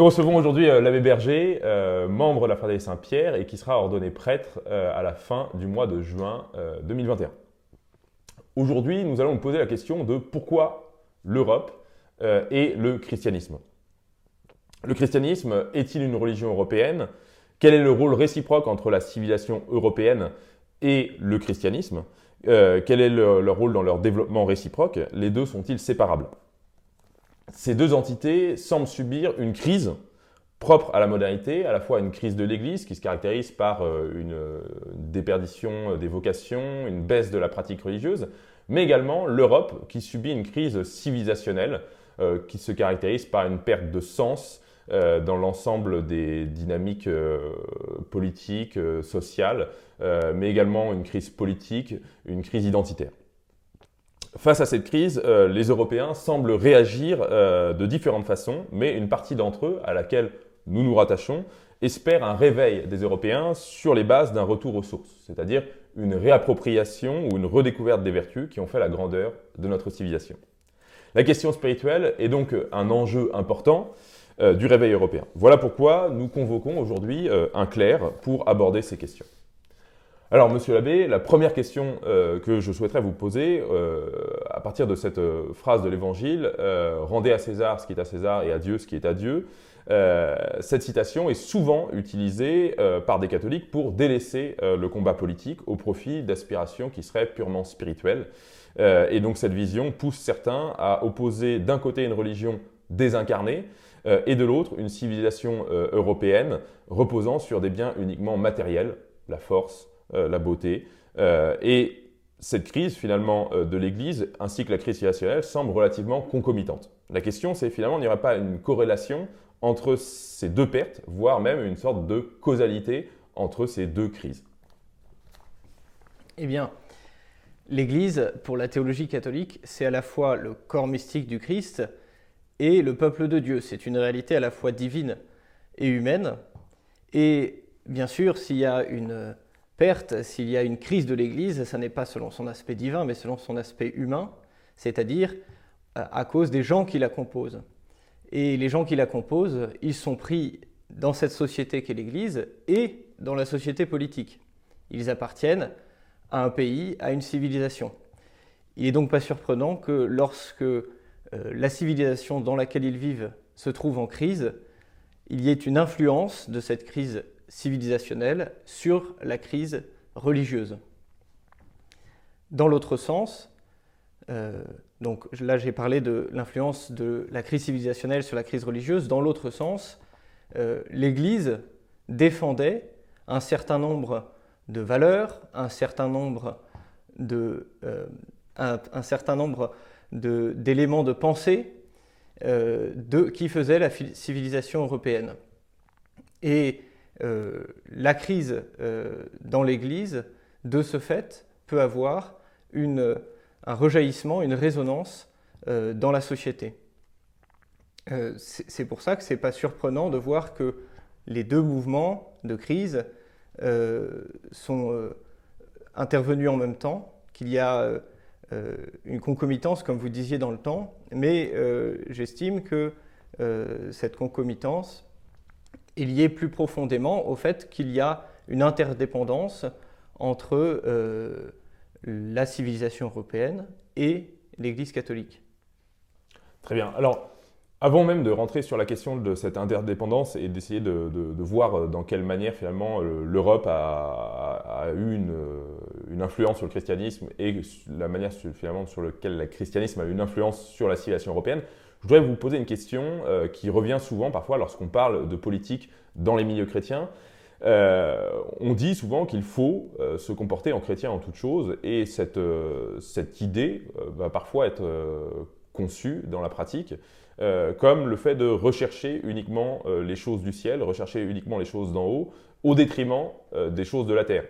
Nous recevons aujourd'hui l'abbé Berger, membre de la Fraternité Saint-Pierre et qui sera ordonné prêtre à la fin du mois de juin 2021. Aujourd'hui, nous allons nous poser la question de pourquoi l'Europe et le christianisme. Le christianisme est-il une religion européenne? Quel est le rôle réciproque entre la civilisation européenne et le christianisme? Euh, Quel est leur rôle dans leur développement réciproque? Les deux sont-ils séparables? Ces deux entités semblent subir une crise propre à la modernité, à la fois une crise de l'Église qui se caractérise par euh, une déperdition des vocations, une baisse de la pratique religieuse, mais également l'Europe qui subit une crise civilisationnelle euh, qui se caractérise par une perte de sens, euh, dans l'ensemble des dynamiques euh, politiques, euh, sociales, mais également une crise politique, une crise identitaire. Face à cette crise, les Européens semblent réagir de différentes façons, mais une partie d'entre eux, à laquelle nous nous rattachons, espère un réveil des Européens sur les bases d'un retour aux sources, c'est-à-dire une réappropriation ou une redécouverte des vertus qui ont fait la grandeur de notre civilisation. La question spirituelle est donc un enjeu important euh, du réveil européen. Voilà pourquoi nous convoquons aujourd'hui euh, un clerc pour aborder ces questions. Alors, monsieur l'abbé, la première question euh, que je souhaiterais vous poser, à partir de cette phrase de l'Évangile, rendez à César ce qui est à César et à Dieu ce qui est à Dieu, cette citation est souvent utilisée par des catholiques pour délaisser le combat politique au profit d'aspirations qui seraient purement spirituelles. et donc cette vision pousse certains à opposer d'un côté une religion désincarnée, euh, et de l'autre une civilisation euh, européenne reposant sur des biens uniquement matériels, la force, euh, la beauté. et cette crise finalement de l'Église ainsi que la crise civilisationnelle semble relativement concomitante. La question c'est finalement il n'y aurait pas une corrélation entre ces deux pertes, voire même une sorte de causalité entre ces deux crises Eh bien, l'Église, pour la théologie catholique, c'est à la fois le corps mystique du Christ, et le peuple de Dieu. C'est une réalité à la fois divine et humaine. Et bien sûr, s'il y a une perte, s'il y a une crise de l'Église, ça n'est pas selon son aspect divin, mais selon son aspect humain, c'est-à-dire euh, à cause des gens qui la composent. Et les gens qui la composent, ils sont pris dans cette société qu'est l'Église et dans la société politique. Ils appartiennent à un pays, à une civilisation. Il n'est donc pas surprenant que lorsque euh, la civilisation dans laquelle ils vivent se trouve en crise, il y ait une influence de cette crise civilisationnelle sur la crise religieuse. Dans l'autre sens, euh, donc là j'ai parlé de l'influence de la crise civilisationnelle sur la crise religieuse, dans l'autre sens, euh, l'Église défendait un certain nombre de valeurs, un certain nombre de, un certain nombre d'éléments de, pensée euh, de, qui faisaient la civilisation européenne. Et euh, la crise euh, dans l'Église, de ce fait, peut avoir un rejaillissement, une résonance dans la société. C'est pour ça que ce n'est pas surprenant de voir que les deux mouvements de crise sont intervenus en même temps, qu'il y a euh, une concomitance, comme vous disiez, dans le temps, mais euh, j'estime que euh, cette concomitance est liée plus profondément au fait qu'il y a une interdépendance entre la civilisation européenne et l'Église catholique. Très bien. Alors, avant même de rentrer sur la question de cette interdépendance et d'essayer de, voir euh, dans quelle manière finalement euh, l'Europe a, eu euh, une, influence sur le christianisme et la manière finalement sur laquelle le christianisme a eu une influence sur la civilisation européenne, je voudrais vous poser une question qui revient souvent parfois lorsqu'on parle de politique dans les milieux chrétiens. on dit souvent qu'il faut se comporter en chrétien en toute chose et cette, cette idée va parfois être conçue dans la pratique euh, comme le fait de rechercher uniquement euh, les choses du ciel, rechercher uniquement les choses d'en haut, au détriment euh, des choses de la terre.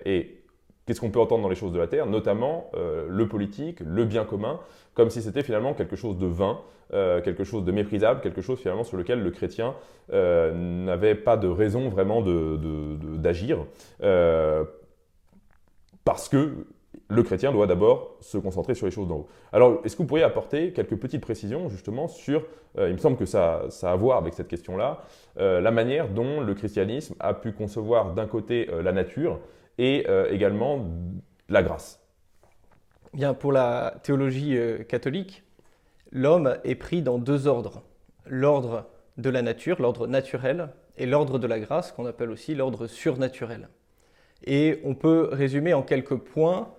Qu'est-ce qu'on peut entendre dans les choses de la terre Notamment le politique, le bien commun, comme si c'était finalement quelque chose de vain, quelque chose de méprisable, quelque chose finalement sur lequel le chrétien n'avait pas de raison vraiment d'agir. parce que le chrétien doit d'abord se concentrer sur les choses d'en haut. Alors, est-ce que vous pourriez apporter quelques petites précisions justement sur, euh, il me semble que ça, ça, a à voir avec cette question-là, euh, la manière dont le christianisme a pu concevoir d'un côté euh, la nature et également la grâce Bien, pour la théologie catholique, l'homme est pris dans deux ordres. L'ordre de la nature, l'ordre naturel, et l'ordre de la grâce, qu'on appelle aussi l'ordre surnaturel. Et on peut résumer en quelques points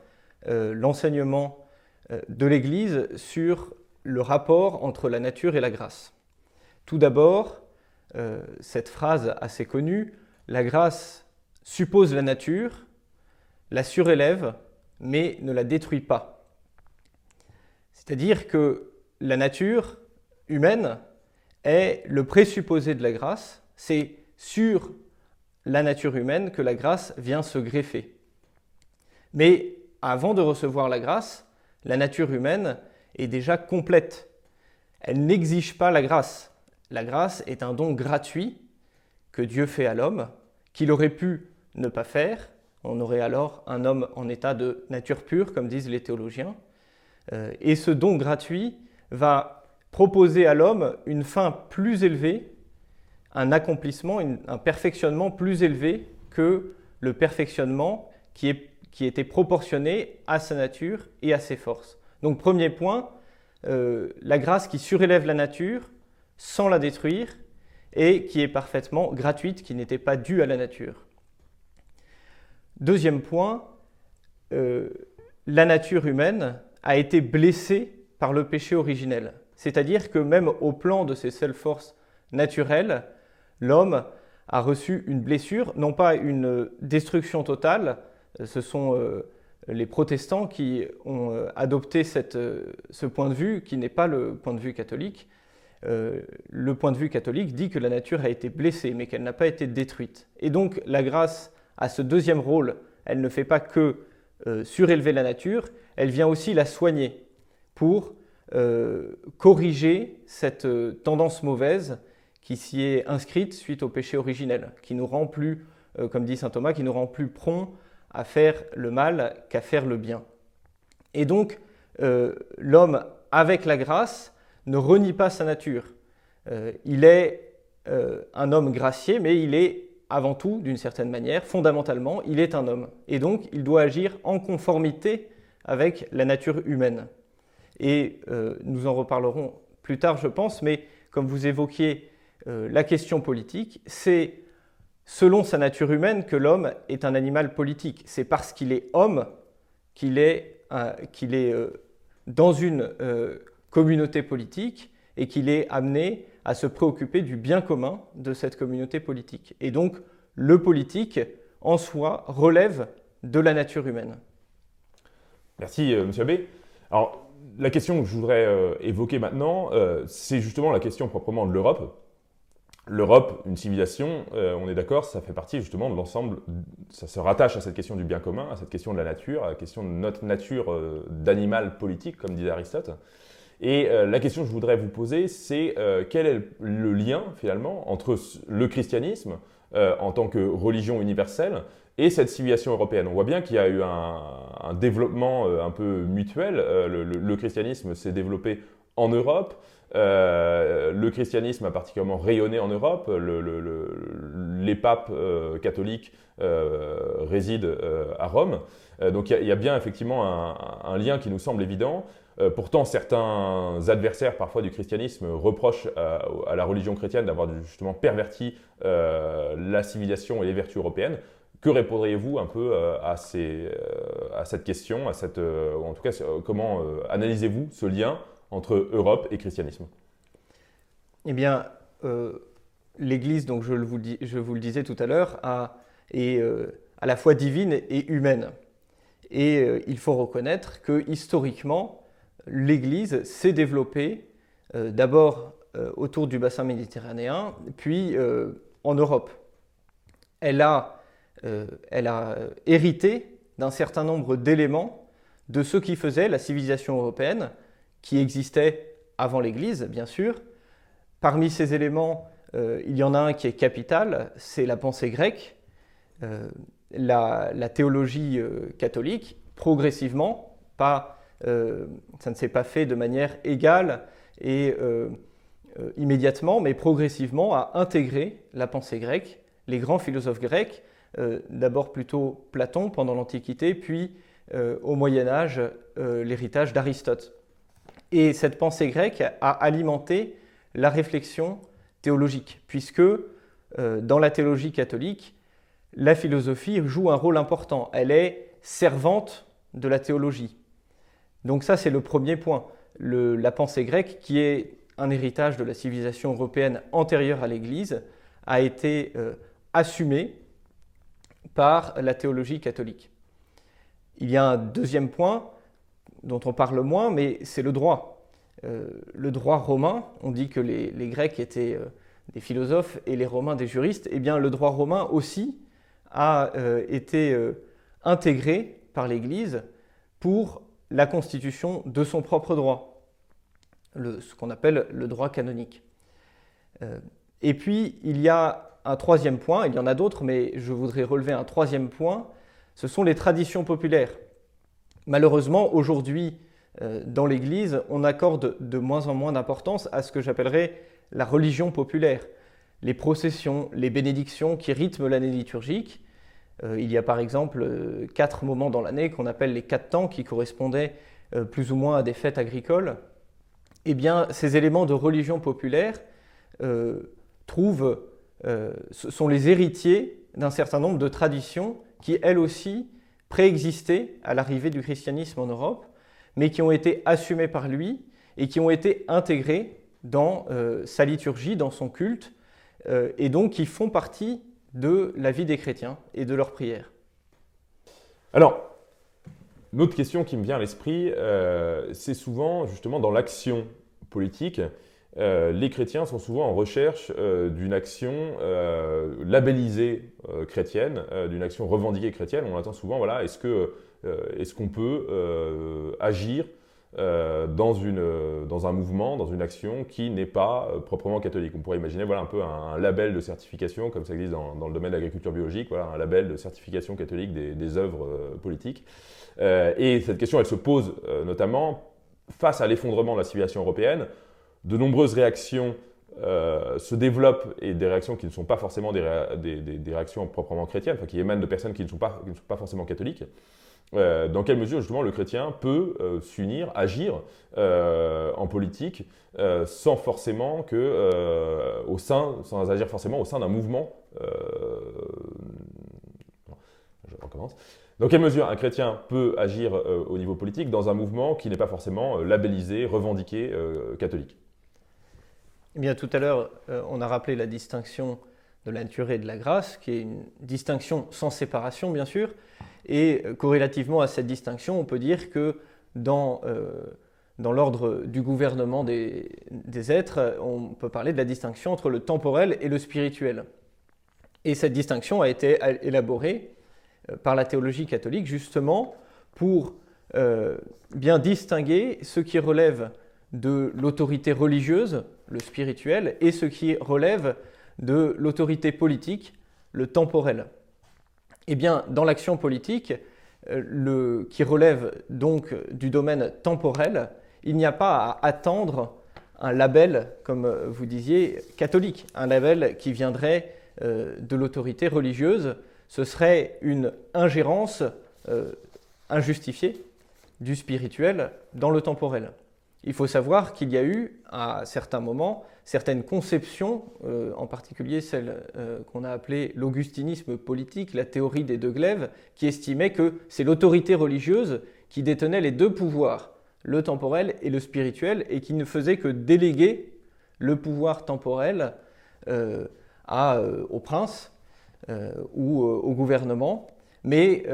euh, l'enseignement euh, de l'Église sur le rapport entre la nature et la grâce. Tout d'abord, euh, cette phrase assez connue, la grâce suppose la nature, la surélève, mais ne la détruit pas. C'est-à-dire que la nature humaine est le présupposé de la grâce, c'est sur la nature humaine que la grâce vient se greffer. Mais avant de recevoir la grâce, la nature humaine est déjà complète. Elle n'exige pas la grâce. La grâce est un don gratuit que Dieu fait à l'homme, qu'il aurait pu ne pas faire. On aurait alors un homme en état de nature pure, comme disent les théologiens. Euh, et ce don gratuit va proposer à l'homme une fin plus élevée, un accomplissement, un perfectionnement plus élevé que le perfectionnement qui était proportionné à sa nature et à ses forces. Donc premier point, euh, la grâce qui surélève la nature sans la détruire et qui est parfaitement gratuite, qui n'était pas due à la nature. Deuxième point, euh, la nature humaine a été blessée par le péché originel. C'est-à-dire que même au plan de ses seules forces naturelles, l'homme a reçu une blessure, non pas une destruction totale, ce sont euh, les protestants qui ont euh, adopté euh, ce point de vue, qui n'est pas le point de vue catholique. le point de vue catholique dit que la nature a été blessée, mais qu'elle n'a pas été détruite. Et donc la grâce a ce deuxième rôle. Elle ne fait pas que surélever la nature, elle vient aussi la soigner pour corriger cette tendance mauvaise qui s'y est inscrite suite au péché originel, qui nous rend plus, comme dit saint Thomas, qui nous rend plus prompt à faire le mal qu'à faire le bien. Et donc, euh, l'homme, avec la grâce, ne renie pas sa nature. Euh, il est euh, un homme gracié, mais il est avant tout, d'une certaine manière, fondamentalement, il est un homme. Et donc, il doit agir en conformité avec la nature humaine. Et nous en reparlerons plus tard, je pense, mais comme vous évoquiez la question politique, c'est selon sa nature humaine que l'homme est un animal politique. C'est parce qu'il est homme qu'il est, euh, euh, dans une euh, communauté politique et qu'il est amené à se préoccuper du bien commun de cette communauté politique. Et donc, le politique, en soi, relève de la nature humaine. Merci, Monsieur Abbé. Alors, la question que je voudrais évoquer maintenant, c'est justement la question proprement de l'Europe l'Europe, une civilisation, euh, on est d'accord, ça fait partie justement de l'ensemble, ça se rattache à cette question du bien commun, à cette question de la nature, à la question de notre nature euh, d'animal politique, comme disait Aristote. Et euh, la question que je voudrais vous poser, c'est quel est le lien finalement entre le christianisme en tant que religion universelle et cette civilisation européenne? On voit bien qu'il y a eu un, développement un peu mutuel. le, christianisme s'est développé en Europe. Euh, le christianisme a particulièrement rayonné en Europe. les papes euh, catholiques euh, résident à Rome. donc il y, a bien effectivement un, lien qui nous semble évident. Pourtant, certains adversaires parfois du christianisme reprochent à, la religion chrétienne d'avoir justement perverti la civilisation et les vertus européennes. Que répondriez-vous un peu à, cette question, à cette, en tout cas, comment analysez-vous ce lien entre Europe et christianisme? Eh bien, euh, l'Église, donc je, vous, le disais tout à l'heure, est euh, à la fois divine et humaine. Et euh, il faut reconnaître que historiquement, l'Église s'est développée d'abord autour du bassin méditerranéen, puis en Europe. Elle a, elle a hérité d'un certain nombre d'éléments de ce qui faisait la civilisation européenne, qui existait avant l'Église, bien sûr. Parmi ces éléments, euh, il y en a un qui est capital, c'est la pensée grecque, euh, la, théologie euh, catholique, progressivement, pas, ça ne s'est pas fait de manière égale et immédiatement, mais progressivement, à intégrer la pensée grecque, les grands philosophes grecs, d'abord plutôt Platon pendant l'Antiquité, puis au Moyen Âge l'héritage d'Aristote. Et cette pensée grecque a alimenté la réflexion théologique, puisque euh, dans la théologie catholique, la philosophie joue un rôle important. Elle est servante de la théologie. Donc ça, c'est le premier point. la pensée grecque, qui est un héritage de la civilisation européenne antérieure à l'Église, a été euh, assumée par la théologie catholique. Il y a un deuxième point dont on parle moins, mais c'est le droit. Euh, le droit romain, on dit que les, Grecs étaient euh, des philosophes et les Romains des juristes, eh bien le droit romain aussi a été intégré par l'Église pour la constitution de son propre droit, ce qu'on appelle le droit canonique. et puis il y a un troisième point, il y en a d'autres, mais je voudrais relever un troisième point, ce sont les traditions populaires. Malheureusement, aujourd'hui, euh, dans l'Église, on accorde de moins en moins d'importance à ce que j'appellerais la religion populaire. Les processions, les bénédictions qui rythment l'année liturgique. Euh, il y a par exemple euh, quatre moments dans l'année qu'on appelle les quatre temps qui correspondaient plus ou moins à des fêtes agricoles. Eh bien, ces éléments de religion populaire sont les héritiers d'un certain nombre de traditions qui, elles aussi, préexistaient à l'arrivée du christianisme en Europe, mais qui ont été assumées par lui et qui ont été intégrées dans euh, sa liturgie, dans son culte, euh, et donc qui font partie de la vie des chrétiens et de leurs prières. Alors, une question qui me vient à l'esprit, euh, c'est souvent justement dans l'action politique, euh, les chrétiens sont souvent en recherche euh, d'une action labellisée chrétienne, d'une action revendiquée chrétienne. On attend souvent, voilà, est-ce que est-ce qu'on peut agir dans, une, dans un mouvement, dans une action qui n'est pas proprement catholique. On pourrait imaginer voilà, un peu un, label de certification, comme ça existe dans, le domaine de l'agriculture biologique, voilà, un label de certification catholique des, des œuvres politiques. et cette question, elle se pose notamment face à l'effondrement de la civilisation européenne de nombreuses réactions euh, se développent et des réactions qui ne sont pas forcément des, réactions proprement chrétiennes, qui émanent de personnes qui ne sont pas, ne sont pas forcément catholiques. Euh, dans quelle mesure justement le chrétien peut euh, s'unir, agir en politique sans forcément que au sein, sans agir forcément au sein d'un mouvement. je recommence. Dans quelle mesure un chrétien peut agir au niveau politique dans un mouvement qui n'est pas forcément labellisé, revendiqué catholique? Eh bien, tout à l'heure, euh, on a rappelé la distinction de la nature et de la grâce, qui est une distinction sans séparation, bien sûr. Et euh, corrélativement à cette distinction, on peut dire que dans, euh, dans l'ordre du gouvernement des, des, êtres, on peut parler de la distinction entre le temporel et le spirituel. Et cette distinction a été élaborée par la théologie catholique justement pour bien distinguer ce qui relève de l'autorité religieuse, le spirituel, et ce qui relève de l'autorité politique, le temporel. Eh bien, dans l'action politique, euh, qui relève donc du domaine temporel, il n'y a pas à attendre un label, comme vous disiez, catholique, un label qui viendrait euh, de l'autorité religieuse. Ce serait une ingérence euh, injustifiée du spirituel dans le temporel. Il faut savoir qu'il y a eu, à certains moments, certaines conceptions, euh, en particulier celle euh, qu'on a appelée l'augustinisme politique, la théorie des deux glaives, qui estimait que c'est l'autorité religieuse qui détenait les deux pouvoirs, le temporel et le spirituel, et qui ne faisait que déléguer le pouvoir temporel euh, au prince ou au gouvernement, mais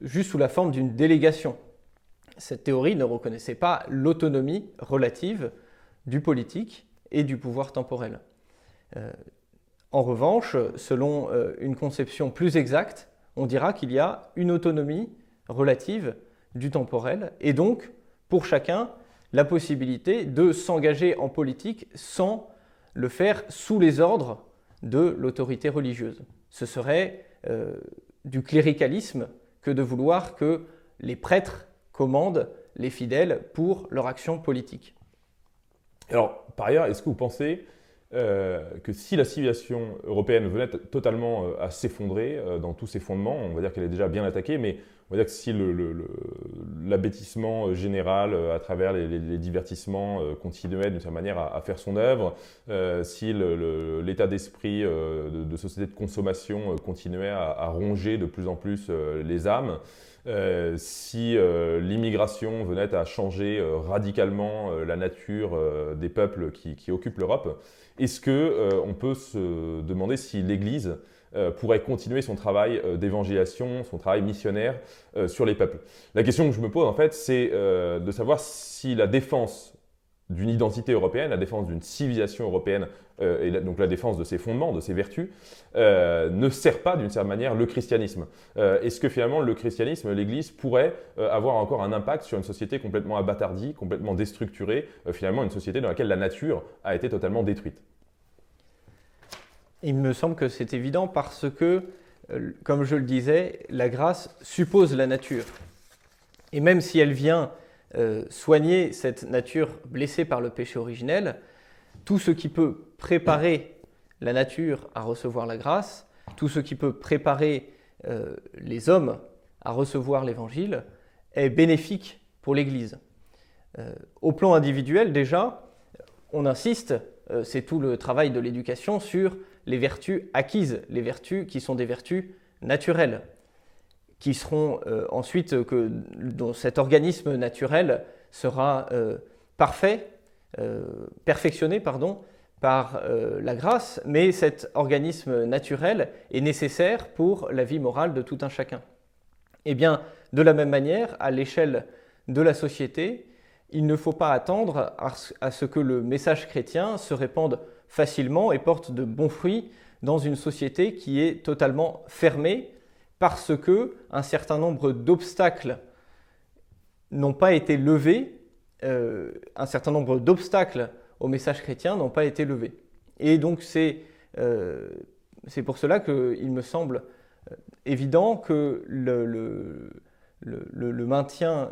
juste sous la forme d'une délégation cette théorie ne reconnaissait pas l'autonomie relative du politique et du pouvoir temporel. Euh, en revanche, selon euh, une conception plus exacte, on dira qu'il y a une autonomie relative du temporel et donc pour chacun la possibilité de s'engager en politique sans le faire sous les ordres de l'autorité religieuse. Ce serait euh, du cléricalisme que de vouloir que les prêtres commandent les fidèles pour leur action politique. Alors, par ailleurs, est-ce que vous pensez euh, que si la civilisation européenne venait totalement euh, à s'effondrer euh, dans tous ses fondements, on va dire qu'elle est déjà bien attaquée, mais on va dire que si l'abêtissement général à travers les, divertissements continuait d'une certaine manière à, faire son œuvre, si l'état d'esprit de, société de consommation continuait à, ronger de plus en plus les âmes, si l'immigration venait à changer radicalement la nature des peuples qui occupent l'Europe, est-ce qu'on euh, peut se demander si l'Église euh, pourrait continuer son travail euh, d'évangélisation, son travail missionnaire sur les peuples? La question que je me pose en fait, c'est de savoir si la défense d'une identité européenne, la défense d'une civilisation européenne, et donc la défense de ses fondements, de ses vertus, ne sert pas d'une certaine manière le christianisme. Est-ce que finalement le christianisme, l'Église, pourrait avoir encore un impact sur une société complètement abattardie, complètement déstructurée, finalement une société dans laquelle la nature a été totalement détruite? Il me semble que c'est évident parce que, euh, comme je le disais, la grâce suppose la nature. Et même si elle vient euh, soigner cette nature blessée par le péché originel, tout ce qui peut préparer la nature à recevoir la grâce, tout ce qui peut préparer euh, les hommes à recevoir l'Évangile, est bénéfique pour l'Église. au plan individuel, déjà, on insiste, c'est tout le travail de l'éducation sur les vertus acquises, les vertus qui sont des vertus naturelles, qui seront euh, ensuite euh, que dont cet organisme naturel sera euh, parfait, perfectionné pardon, par la grâce, mais cet organisme naturel est nécessaire pour la vie morale de tout un chacun. Eh bien, de la même manière, à l'échelle de la société, il ne faut pas attendre à ce que le message chrétien se répande facilement et porte de bons fruits dans une société qui est totalement fermée parce que un certain nombre d'obstacles n'ont pas été levés, euh, un certain nombre d'obstacles au message chrétien n'ont pas été levés. Et donc c'est euh, pour cela qu'il me semble euh, évident que le, maintien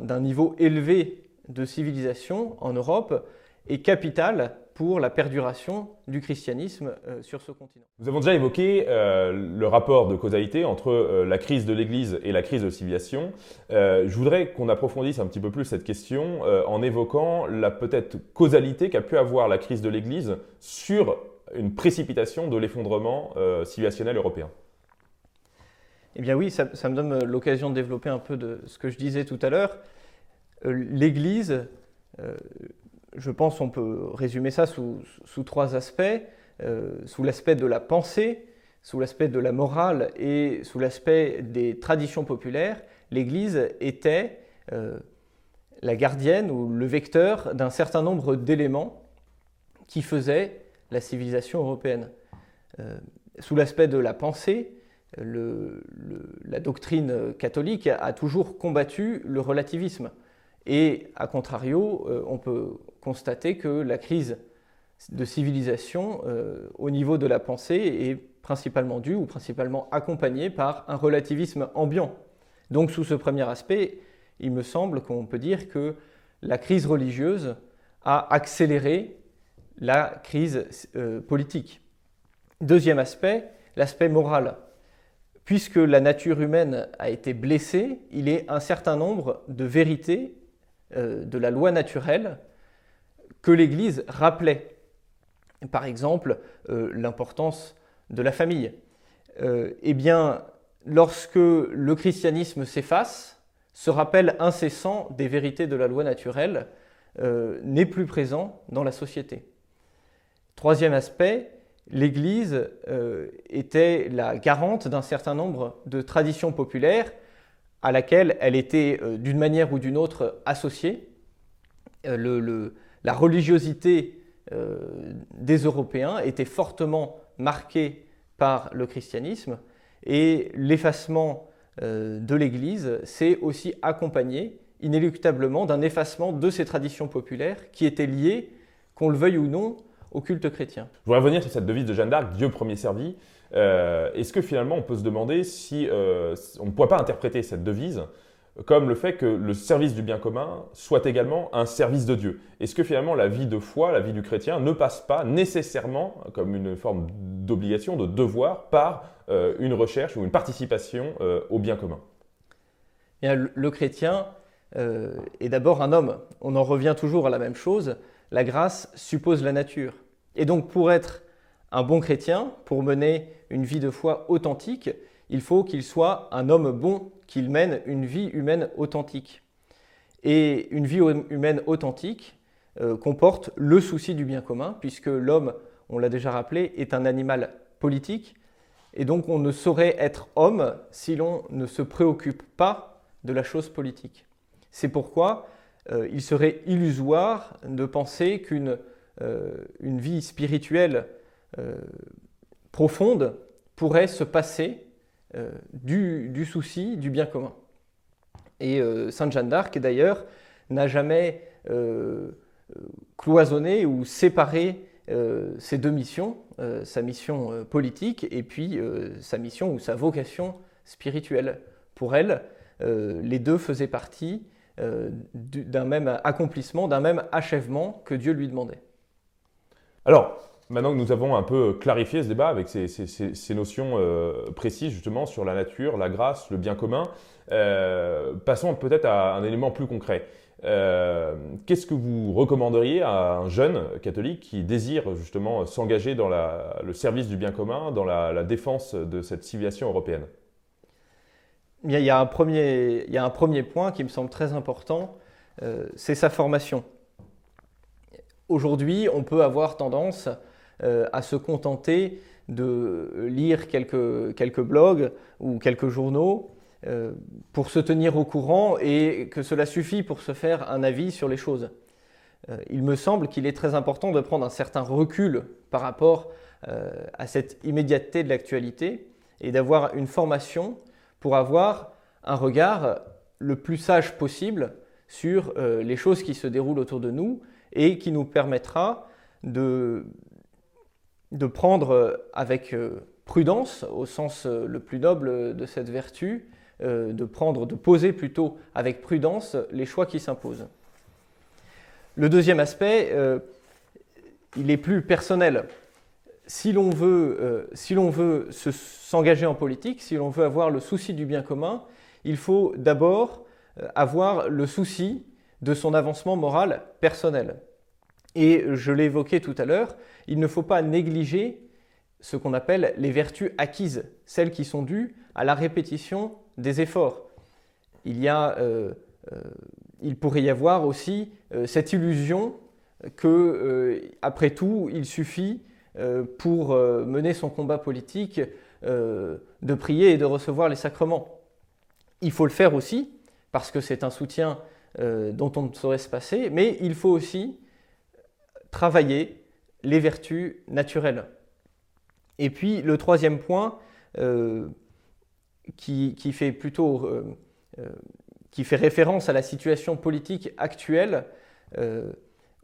d'un niveau élevé de civilisation en Europe est capital pour la perduration du christianisme euh, sur ce continent. Nous avons déjà évoqué euh, le rapport de causalité entre euh, la crise de l'Église et la crise de civilisation. je voudrais qu'on approfondisse un petit peu plus cette question en évoquant la peut-être causalité qu'a pu avoir la crise de l'Église sur une précipitation de l'effondrement civilisationnel européen. Eh bien oui, ça, ça me donne l'occasion de développer un peu de ce que je disais tout à l'heure. L'Église je pense qu'on peut résumer ça sous, trois aspects. Euh, sous l'aspect de la pensée, sous l'aspect de la morale et sous l'aspect des traditions populaires, l'Église était euh, la gardienne ou le vecteur d'un certain nombre d'éléments qui faisaient la civilisation européenne. Euh, sous l'aspect de la pensée, la doctrine catholique a toujours combattu le relativisme. Et à contrario, on peut constater que la crise de civilisation euh, au niveau de la pensée est principalement due ou principalement accompagnée par un relativisme ambiant. Donc sous ce premier aspect, il me semble qu'on peut dire que la crise religieuse a accéléré la crise euh, politique. Deuxième aspect, l'aspect moral. Puisque la nature humaine a été blessée, il est un certain nombre de vérités euh, de la loi naturelle que l'Église rappelait. Par exemple, euh, l'importance de la famille. Euh, eh bien, lorsque le christianisme s'efface, ce rappel incessant des vérités de la loi naturelle euh, n'est plus présent dans la société. Troisième aspect, l'Église était la garante d'un certain nombre de traditions populaires à laquelle elle était d'une manière ou d'une autre associée. La religiosité euh, des Européens était fortement marquée par le christianisme et l'effacement euh, de l'Église s'est aussi accompagné inéluctablement d'un effacement de ces traditions populaires qui étaient liées, qu'on le veuille ou non, au culte chrétien. Je voudrais revenir sur cette devise de Jeanne d'Arc, Dieu premier servi. Est-ce que finalement on peut se demander si on ne pourrait pas interpréter cette devise comme le fait que le service du bien commun soit également un service de Dieu. Est-ce que finalement la vie de foi, la vie du chrétien ne passe pas nécessairement comme une forme d'obligation, de devoir, par euh, une recherche ou une participation euh, au bien commun? Le chrétien euh, est d'abord un homme. On en revient toujours à la même chose. La grâce suppose la nature. Et donc pour être un bon chrétien, pour mener une vie de foi authentique, il faut qu'il soit un homme bon, qu'il mène une vie humaine authentique. Et une vie humaine authentique euh, comporte le souci du bien commun, puisque l'homme, on l'a déjà rappelé, est un animal politique, et donc on ne saurait être homme si l'on ne se préoccupe pas de la chose politique. C'est pourquoi euh, il serait illusoire de penser qu'une euh, vie spirituelle profonde pourrait se passer euh, du, souci du bien commun. Et euh, Sainte Jeanne d'Arc, d'ailleurs, n'a jamais euh, cloisonné ou séparé ces deux missions, sa mission politique et puis sa mission ou sa vocation spirituelle. Pour elle, les deux faisaient partie d'un même accomplissement, d'un même achèvement que Dieu lui demandait. Alors, Maintenant que nous avons un peu clarifié ce débat avec ces, notions euh, précises justement sur la nature, la grâce, le bien commun, euh, passons peut-être à un élément plus concret. Euh, qu'est-ce que vous recommanderiez à un jeune catholique qui désire justement s'engager dans le service du bien commun, dans la, défense de cette civilisation européenne? Il y, a un premier, point qui me semble très important, c'est sa formation. Aujourd'hui, on peut avoir tendance euh, à se contenter de lire quelques, quelques blogs ou quelques journaux euh, pour se tenir au courant et que cela suffit pour se faire un avis sur les choses. Euh, il me semble qu'il est très important de prendre un certain recul par rapport à cette immédiateté de l'actualité et d'avoir une formation pour avoir un regard le plus sage possible sur les choses qui se déroulent autour de nous et qui nous permettra de, de prendre euh, avec euh, prudence, au sens euh, le plus noble de cette vertu, de prendre, de poser plutôt avec prudence les choix qui s'imposent. Le deuxième aspect, il est plus personnel. Si l'on veut, s'engager en politique, si l'on veut avoir le souci du bien commun, il faut d'abord avoir le souci de son avancement moral personnel. Et je l'ai évoqué tout à l'heure, il ne faut pas négliger ce qu'on appelle les vertus acquises, celles qui sont dues à la répétition des efforts. Il, y a, euh, euh, il pourrait y avoir aussi euh, cette illusion que, après tout, il suffit pour mener son combat politique de prier et de recevoir les sacrements. Il faut le faire aussi, parce que c'est un soutien dont on ne saurait se passer, mais il faut aussi travailler les vertus naturelles. Et puis le troisième point, euh, qui, fait plutôt euh, euh, qui fait référence à la situation politique actuelle,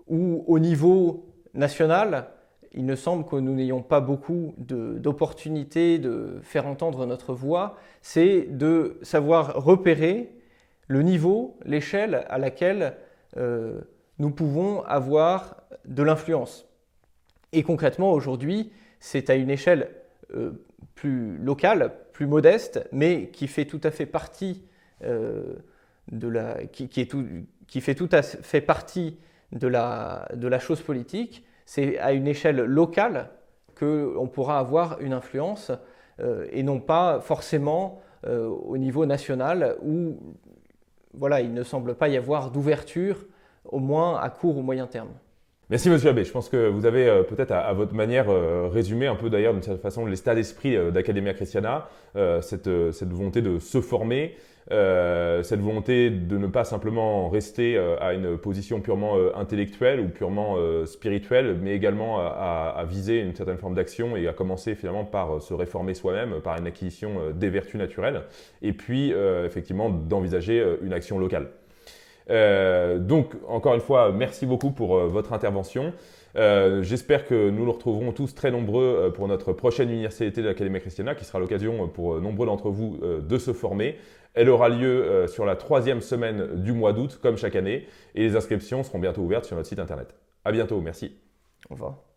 où au niveau national, il me semble que nous n'ayons pas beaucoup d'opportunités de, faire entendre notre voix, c'est de savoir repérer le niveau, l'échelle à laquelle nous pouvons avoir de l'influence. Et concrètement, aujourd'hui, c'est à une échelle euh, plus locale, plus modeste, mais qui fait tout à fait partie euh, de la, qui, est tout, qui, fait tout à fait partie de la, de la chose politique. C'est à une échelle locale qu'on pourra avoir une influence euh, et non pas forcément au niveau national où voilà, il ne semble pas y avoir d'ouverture au moins à court ou moyen terme. Merci Monsieur Abbé. Je pense que vous avez euh, peut-être à, votre manière euh, résumé un peu d'ailleurs d'une certaine façon l'état d'esprit euh, d'Academia Christiana, cette, volonté de se former, cette volonté de ne pas simplement rester à une position purement intellectuelle ou purement spirituelle, mais également à, viser une certaine forme d'action et à commencer finalement par se réformer soi-même, par une acquisition des vertus naturelles, et puis effectivement d'envisager une action locale. Euh, donc, encore une fois, merci beaucoup pour euh, votre intervention. Euh, j'espère que nous nous retrouverons tous très nombreux pour notre prochaine université de l'Académie Christiana, qui sera l'occasion pour nombreux d'entre vous de se former. Elle aura lieu sur la troisième semaine du mois d'août, comme chaque année, et les inscriptions seront bientôt ouvertes sur notre site internet. À bientôt, merci. Au revoir.